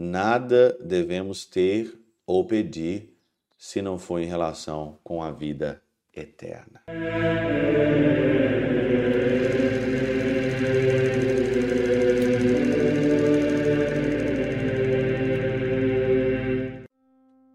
nada devemos ter ou pedir se não for em relação com a vida eterna.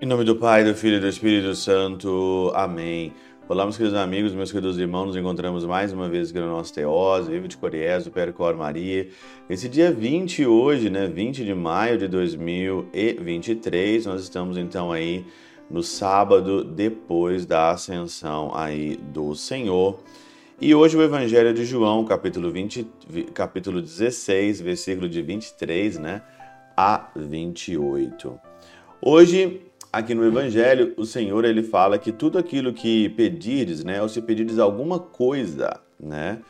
Em nome do Pai, do Filho e do Espírito Santo. Amém. Olá, meus queridos amigos, meus queridos irmãos, nos encontramos mais uma vez aqui no nosso Teós, Vivo de Coriés, do Percor Maria. Esse dia 20 hoje, né, 20 de maio de 2023, nós estamos então aí no sábado depois da ascensão aí do Senhor. E hoje o Evangelho de João, capítulo 20, capítulo 16, versículo de 23, né, a 28. Hoje aqui no Evangelho, o Senhor ele fala que tudo aquilo que pedires, né, ou se pedires alguma coisa, né,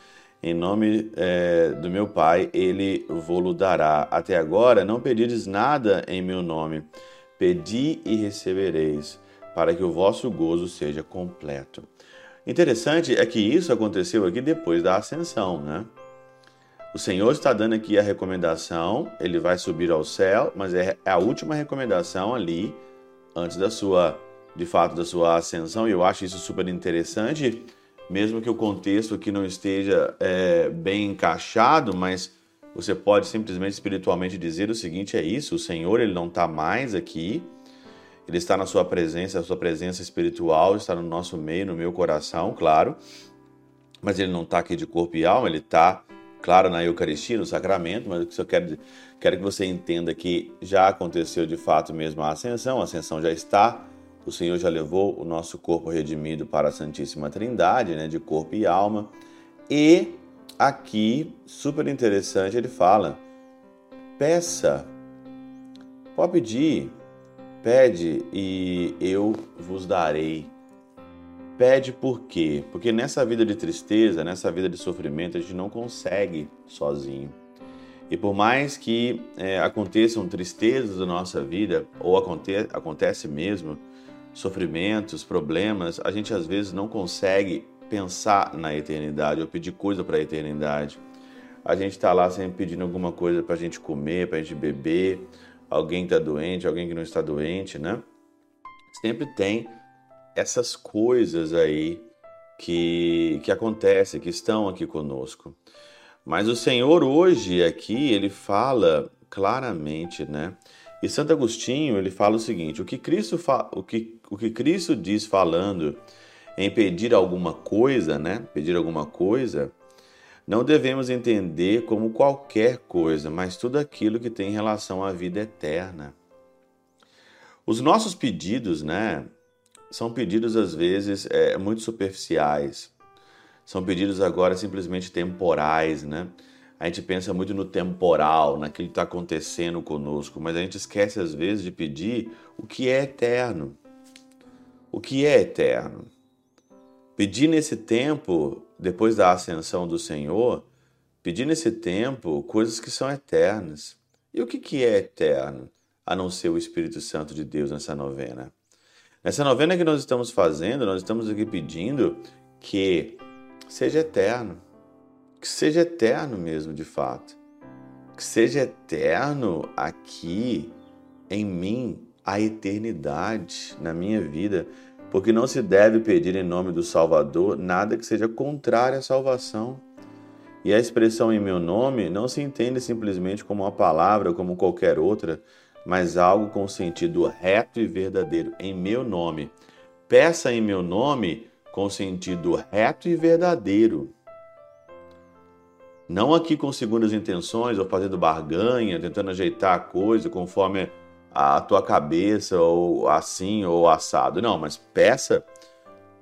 em nome é, do meu Pai, ele vou dará. Até agora não pedires nada em meu nome. Pedi e recebereis, para que o vosso gozo seja completo. Interessante é que isso aconteceu aqui depois da ascensão, né? O Senhor está dando aqui a recomendação, ele vai subir ao céu, mas é a última recomendação ali antes da sua, de fato, da sua ascensão, e eu acho isso super interessante, mesmo que o contexto aqui não esteja é, bem encaixado, mas você pode simplesmente espiritualmente dizer o seguinte: é isso, o Senhor ele não está mais aqui, ele está na sua presença, a sua presença espiritual está no nosso meio, no meu coração, claro, mas ele não está aqui de corpo e alma, ele está, claro, na Eucaristia, no sacramento, mas o que eu quero Quero que você entenda que já aconteceu de fato mesmo a ascensão, a ascensão já está, o Senhor já levou o nosso corpo redimido para a Santíssima Trindade, né, de corpo e alma. E aqui, super interessante, ele fala: peça, pode pedir, pede e eu vos darei. Pede por quê? Porque nessa vida de tristeza, nessa vida de sofrimento, a gente não consegue sozinho. E por mais que é, aconteçam tristezas na nossa vida, ou aconte acontece mesmo, sofrimentos, problemas, a gente às vezes não consegue pensar na eternidade ou pedir coisa para a eternidade. A gente está lá sempre pedindo alguma coisa para a gente comer, para a gente beber, alguém está doente, alguém que não está doente, né? Sempre tem essas coisas aí que, que acontecem, que estão aqui conosco. Mas o Senhor hoje aqui, ele fala claramente, né? E Santo Agostinho, ele fala o seguinte: o que Cristo, fa o que, o que Cristo diz falando em pedir alguma coisa, né? Pedir alguma coisa, não devemos entender como qualquer coisa, mas tudo aquilo que tem relação à vida eterna. Os nossos pedidos, né? São pedidos às vezes é, muito superficiais, são pedidos agora simplesmente temporais, né? A gente pensa muito no temporal, naquilo que está acontecendo conosco, mas a gente esquece às vezes de pedir o que é eterno. O que é eterno? Pedir nesse tempo, depois da ascensão do Senhor, pedir nesse tempo coisas que são eternas. E o que, que é eterno, a não ser o Espírito Santo de Deus nessa novena? Nessa novena que nós estamos fazendo, nós estamos aqui pedindo que seja eterno. Que seja eterno mesmo, de fato. Que seja eterno aqui em mim a eternidade na minha vida, porque não se deve pedir em nome do Salvador nada que seja contrário à salvação. E a expressão em meu nome não se entende simplesmente como uma palavra, como qualquer outra, mas algo com sentido reto e verdadeiro. Em meu nome. Peça em meu nome com sentido reto e verdadeiro. Não aqui com segundas intenções ou fazendo barganha, tentando ajeitar a coisa conforme a tua cabeça, ou assim ou assado. Não, mas peça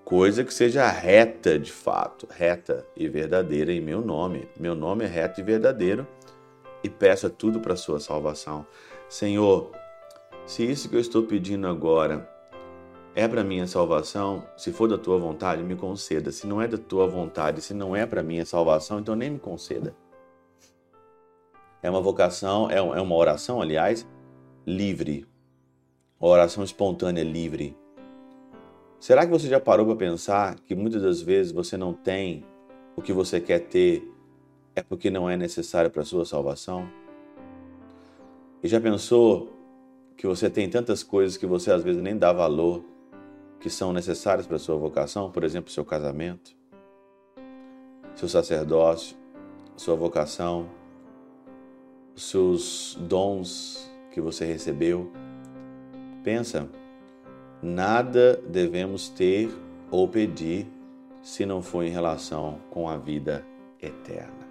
coisa que seja reta de fato, reta e verdadeira em meu nome. Meu nome é reto e verdadeiro e peça tudo para sua salvação. Senhor, se isso que eu estou pedindo agora é para minha salvação, se for da tua vontade, me conceda. Se não é da tua vontade, se não é para minha salvação, então nem me conceda. É uma vocação, é, é uma oração, aliás, livre. Uma oração espontânea, livre. Será que você já parou para pensar que muitas das vezes você não tem o que você quer ter é porque não é necessário para a sua salvação? E já pensou que você tem tantas coisas que você às vezes nem dá valor, que são necessárias para a sua vocação, por exemplo, seu casamento, seu sacerdócio, sua vocação, seus dons que você recebeu. Pensa, nada devemos ter ou pedir se não for em relação com a vida eterna.